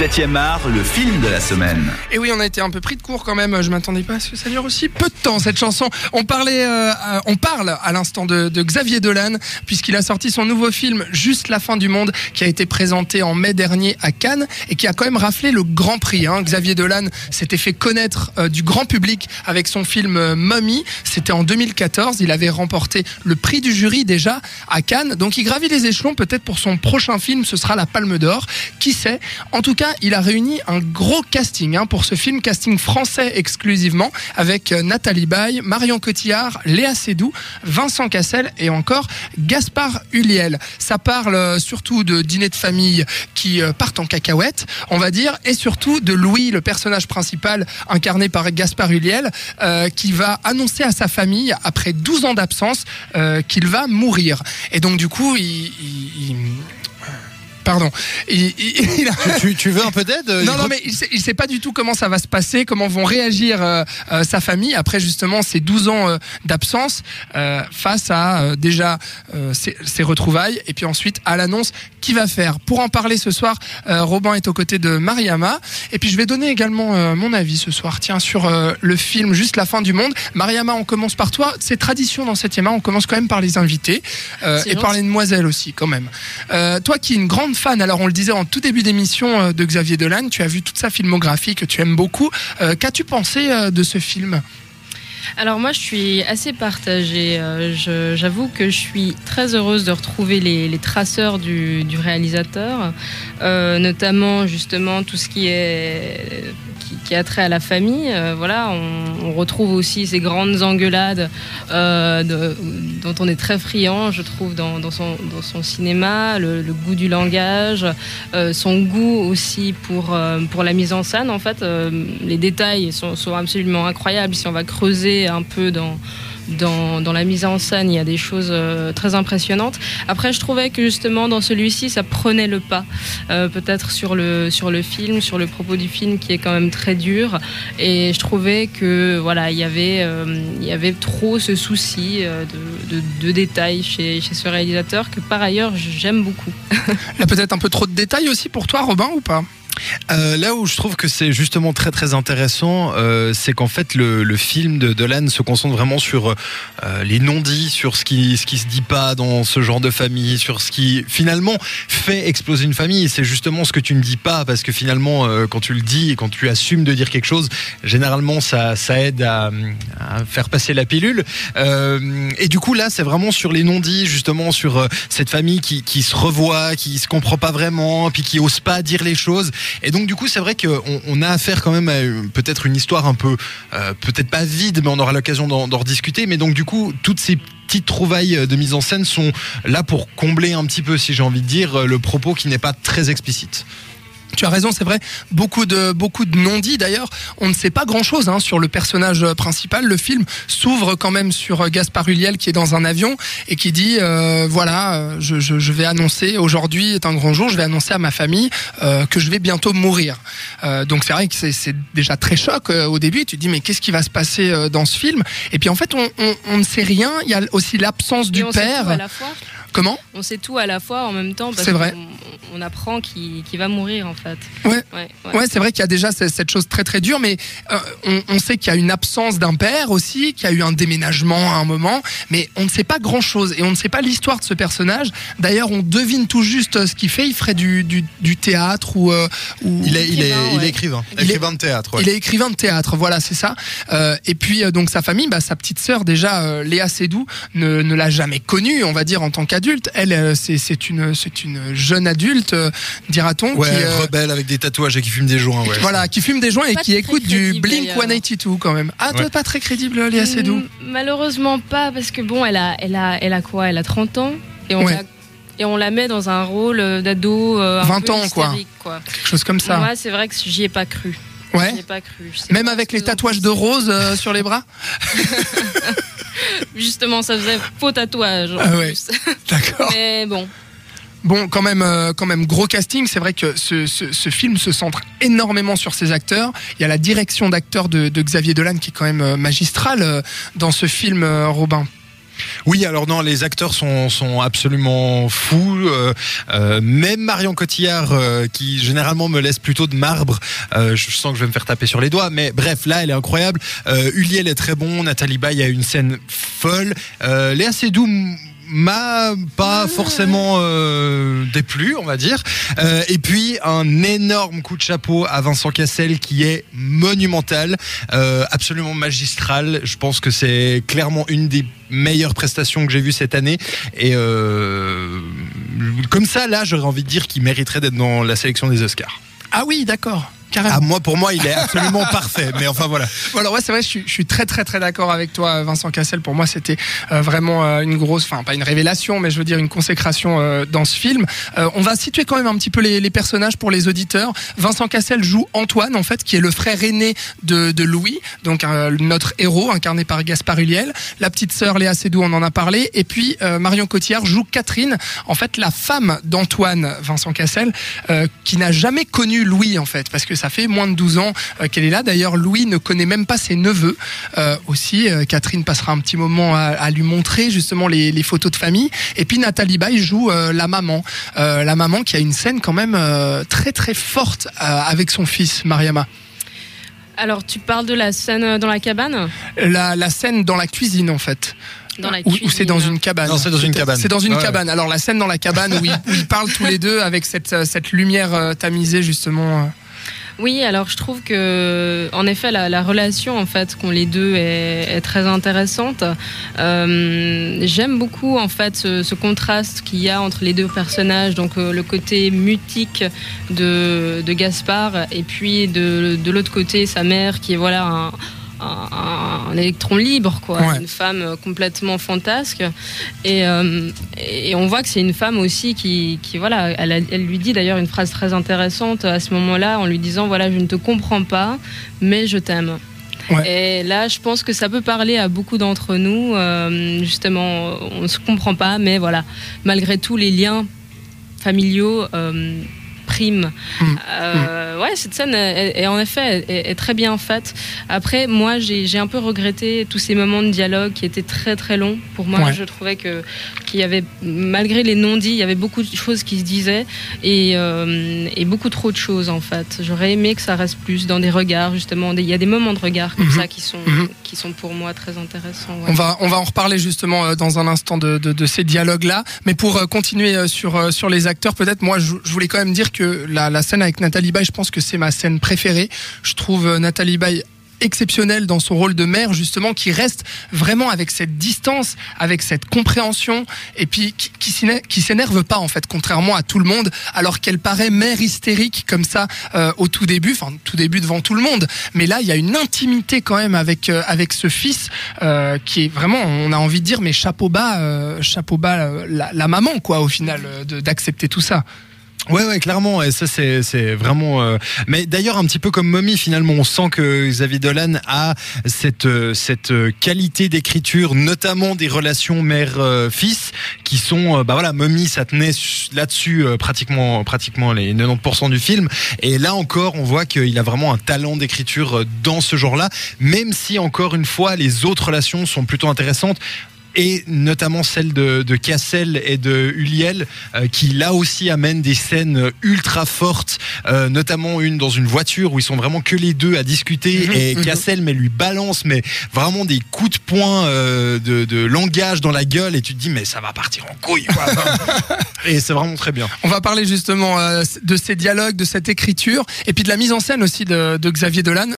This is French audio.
7e art, le film de la semaine. Et oui, on a été un peu pris de court quand même. Je m'attendais pas à ce que ça dure aussi peu de temps cette chanson. On parlait, euh, on parle à l'instant de, Xavier Dolan puisqu'il a sorti son nouveau film Juste la fin du monde qui a été présenté en mai dernier à Cannes et qui a quand même raflé le Grand Prix. Hein. Xavier Dolan s'était fait connaître euh, du grand public avec son film euh, Mummy. C'était en 2014. Il avait remporté le prix du jury déjà à Cannes. Donc il gravit les échelons peut-être pour son prochain film. Ce sera la Palme d'Or. Qui sait? En tout cas, il a réuni un gros casting hein, pour ce film, casting français exclusivement, avec euh, Nathalie Baye, Marion Cotillard, Léa Seydoux, Vincent Cassel et encore Gaspard Huliel. Ça parle euh, surtout de dîners de famille qui euh, partent en cacahuète, on va dire, et surtout de Louis, le personnage principal incarné par Gaspard Huliel, qui va annoncer à sa famille, après 12 ans d'absence, qu'il va mourir. Et donc du coup, il- Pardon. Il- il- il a- tu, tu veux un peu d'aide non, non, mais il sait, il sait pas du tout comment ça va se passer, comment vont réagir euh, euh, sa famille après justement ces 12 ans euh, d'absence euh, face à euh, déjà euh, ces, ces retrouvailles et puis ensuite à l'annonce qui va faire. Pour en parler ce soir, euh, Robin est aux côtés de Mariama et puis je vais donner également euh, mon avis ce soir, tiens, sur euh, le film Juste la fin du monde. Mariama, on commence par toi. C'est tradition dans 7 art, on commence quand même par les invités euh, et par les demoiselles aussi quand même. Euh, toi qui es une grande fan, alors on le disait en tout début d'émission euh, de Xavier Dolan, tu as vu toute sa filmographie que tu aimes beaucoup. Euh, Qu'as-tu pensé euh, de ce film? Alors moi, je suis assez partagée. J'avoue que je suis très heureuse de retrouver les, traceurs du, réalisateur, notamment justement tout ce qui est qui, a trait à la famille. Euh, voilà, on, retrouve aussi ces grandes engueulades euh, dont on est très friand, je trouve, dans, son, cinéma, le, goût du langage, euh, son goût aussi pour, pour la mise en scène. En fait, les détails sont absolument incroyables. Si on va creuser un peu dans, dans, dans la mise en scène, il y a des choses euh, très impressionnantes. Après, je trouvais que justement dans celui-ci, ça prenait le pas, euh, peut-être sur le, sur le film, sur le propos du film qui est quand même très dur. Et je trouvais que voilà, il y avait, euh, il y avait trop ce souci de, de, de détails chez, chez ce réalisateur que par ailleurs j'aime beaucoup. Il y a peut-être un peu trop de détails aussi pour toi, Robin, ou pas? Euh, là où je trouve que c'est justement très très intéressant, euh, c'est qu'en fait le, le film de Dolan se concentre vraiment sur euh, les non-dits, sur ce qui ce qui se dit pas dans ce genre de famille, sur ce qui finalement fait exploser une famille. C'est justement ce que tu ne dis pas parce que finalement euh, quand tu le dis et quand tu assumes de dire quelque chose, généralement ça ça aide à, à faire passer la pilule. Euh, et du coup là c'est vraiment sur les non-dits, justement sur euh, cette famille qui qui se revoit, qui se comprend pas vraiment, puis qui ose pas dire les choses. Et donc du coup, c'est vrai qu'on on a affaire quand même à peut-être une histoire un peu, euh, peut-être pas vide, mais on aura l'occasion d'en d'en rediscuter. Mais donc du coup, toutes ces petites trouvailles de mise en scène sont là pour combler un petit peu, si j'ai envie de dire, le propos qui n'est pas très explicite. Tu as raison, c'est vrai. Beaucoup de beaucoup de non-dits. D'ailleurs, on ne sait pas grand-chose hein, sur le personnage euh, principal. Le film s'ouvre quand même sur euh, Gaspard Huliel qui est dans un avion et qui dit euh, voilà, je, je, je vais annoncer aujourd'hui est un grand jour. Je vais annoncer à ma famille euh, que je vais bientôt mourir. Euh, donc c'est vrai que c'est- déjà très choc au début. Tu te dis mais qu'est-ce qui va se passer dans ce film? Et puis en fait, on, on, on ne sait rien. Il y a aussi l'absence du on sait père. tout à la fois. Comment? On sait tout à la fois en même temps C'est vrai. On apprend qu'il va mourir en fait. Ouais. Ouais, ouais. Ouais, c'est vrai qu'il y a déjà ce- cette chose très très dure, mais euh, on, on sait qu'il y a une absence d'un père aussi, qu'il y a eu un déménagement à un moment, mais on ne sait pas grand chose et on ne sait pas l'histoire de ce personnage. D'ailleurs, on devine tout juste euh, ce qu'il fait. Il ferait du, du, du théâtre ou, euh, ou Il est, il est, Écrivain, il est ouais. écrivain, Il est- écrivain de théâtre. ouais. il est écrivain de théâtre, voilà, c'est ça. Euh, et puis euh, donc sa famille, bah, sa petite sœur déjà, euh, Léa Seydoux, ne, ne l'a jamais connue, on va dire en tant qu'adulte. Elle, euh, c'est c'est une c'est une jeune adulte, euh, dira-t-on, Ouais, qui euh, rebelle avec des tatouages et qui fume des joints. Ouais. voilà, qui fume des joints et Pas qui écoute du Blink d'ailleurs. 182 quand même. Ah, toi Ouais. pas très crédible, Léa Seydoux. Mm, Malheureusement pas parce que bon, elle a, elle a, elle a quoi? Elle a 30 ans et on Ouais. la et on la met dans un rôle euh, d'ado euh, un 20 peu ans, quoi. Quelque chose comme ça. Moi, c'est vrai que j'y ai pas cru. Ouais. J'y ai pas cru. Même pas avec les tatouages de rose euh, sur les bras Justement, ça faisait faux tatouage. Ah ouais. D'accord. Mais bon, Bon, quand même, euh, quand même, gros casting. C'est vrai que ce, film se centre énormément sur ses acteurs. Il y a la direction d'acteurs de, Xavier Dolan qui est quand même euh, magistrale euh, dans ce film, Robin. Oui, alors non, les acteurs sont, absolument fous. Même Marion Cotillard, qui généralement me laisse plutôt de marbre, euh, je sens que je vais me faire taper sur les doigts. Mais bref, là, elle est incroyable. Uliel est très bon. Nathalie Baye a une scène folle. Léa Seydoux m'a pas forcément euh, déplu, on va dire. Euh, et puis un énorme coup de chapeau à Vincent Cassel qui est monumental, euh, absolument magistral. Je pense que c'est clairement une des meilleures prestations que j'ai vues cette année. Et euh, comme ça, là, j'aurais envie de dire qu'il mériterait d'être dans la sélection des Oscars. Ah oui, d'accord. Carrément. Ah, moi, pour moi, il est absolument parfait. Mais enfin, voilà. Bon, alors ouais, c'est vrai, je suis, je suis très très très d'accord avec toi, Vincent Cassel. Pour moi, c'était euh, vraiment euh, une grosse, enfin pas une révélation, mais je veux dire une consécration euh, dans ce film. Euh, on va situer quand même un petit peu les, les personnages pour les auditeurs. Vincent Cassel joue Antoine, en fait, qui est le frère aîné de, de Louis, donc euh, notre héros incarné par Gaspard Ulliel. La petite sœur Léa Seydoux, on en a parlé, et puis euh, Marion Cotillard joue Catherine, en fait la femme d'Antoine, Vincent Cassel, euh, qui n'a jamais connu Louis en fait, parce que ça fait moins de 12 ans euh, qu'elle est là. D'ailleurs, Louis ne connaît même pas ses neveux. Euh, aussi, euh, Catherine passera un petit moment à, à lui montrer justement les, les photos de famille. Et puis Nathalie Baye joue euh, la maman, Euh, la maman qui a une scène quand même euh, très très forte euh, avec son fils Mariama. Alors, tu parles de la scène dans la cabane? La, la scène dans la cuisine en fait. Dans la Ou- Ou c'est dans cuisine. une cabane Non, c'est dans une cabane. C'est dans une Ouais. cabane. Alors la scène dans la cabane où ils, où ils parlent tous les deux avec cette, cette lumière euh, tamisée justement. Oui, alors je trouve que, en effet, la, la relation en fait qu'ont les deux est, très intéressante. Euh, J'aime beaucoup en fait ce, ce contraste qu'il y a entre les deux personnages, donc euh, le côté mutique de, de Gaspard et puis de, de l'autre côté sa mère qui est voilà un, un- un électron libre, quoi, Ouais. une femme complètement fantasque. Et, euh, et on voit que c'est une femme aussi qui, qui voilà, elle, a- elle lui dit d'ailleurs une phrase très intéressante à ce moment-là en lui disant voilà, je ne te comprends pas, mais je t'aime. Et là, je pense que ça peut parler à beaucoup d'entre nous. euh, justement, on ne se comprend pas, mais voilà, malgré tout, les liens familiaux euh, Mm. Euh, ouais, cette scène est, est en effet est, est très bien faite. Après, moi, j'ai un peu regretté tous ces moments de dialogue qui étaient très très longs. Pour moi, Ouais. je trouvais que qu'il y avait, malgré les non-dits, il y avait beaucoup de choses qui se disaient et, euh, et beaucoup trop de choses en fait. J'aurais aimé que ça reste plus dans des regards justement. Il y a des moments de regard comme Mhm. ça qui sont Mhm. qui sont pour moi très intéressants. ouais. On va, on va en reparler justement euh, dans un instant de, de, de ces dialogues-là. Mais pour continuer sur, sur les acteurs, peut-être, moi, je, je voulais quand même dire que la, scène avec Nathalie Baye, je pense que c'est ma scène préférée. Je trouve euh, Nathalie Baye exceptionnelle dans son rôle de mère justement qui reste vraiment avec cette distance avec cette compréhension et puis qui, qui s'éner- qui s'énerve pas en fait contrairement à tout le monde alors qu'elle paraît mère hystérique comme ça euh, au tout début enfin tout début devant tout le monde mais là il y a une intimité quand même avec euh, avec ce fils qui est vraiment on a envie de dire mais chapeau bas chapeau bas la, maman quoi au final d'accepter tout ça Ouais, ouais, clairement. Et ça, c'est, c'est vraiment. euh, Mais d'ailleurs, un petit peu comme Mommy, finalement, on sent que Xavier Dolan a cette euh, cette euh, qualité d'écriture, notamment des relations mère-fils, qui sont. euh, Bah voilà, Mommy, ça tenait su- là-dessus pratiquement pratiquement les 90% du film. Et là encore, on voit qu'il a vraiment un talent d'écriture dans ce genre-là, même si encore une fois, les autres relations sont plutôt intéressantes et notamment celle de, de Cassel et de Uliel, euh, qui là aussi amènent des scènes ultra fortes, euh, notamment une dans une voiture où ils sont vraiment que les deux à discuter Mhm, et mhm. Cassel mais lui balance mais vraiment des coups de poing euh, de, de langage dans la gueule et tu te dis mais ça va partir en couille quoi. et c'est vraiment très bien. On va parler justement euh, de ces dialogues, de cette écriture, et puis de la mise en scène aussi de, de Xavier Dolan.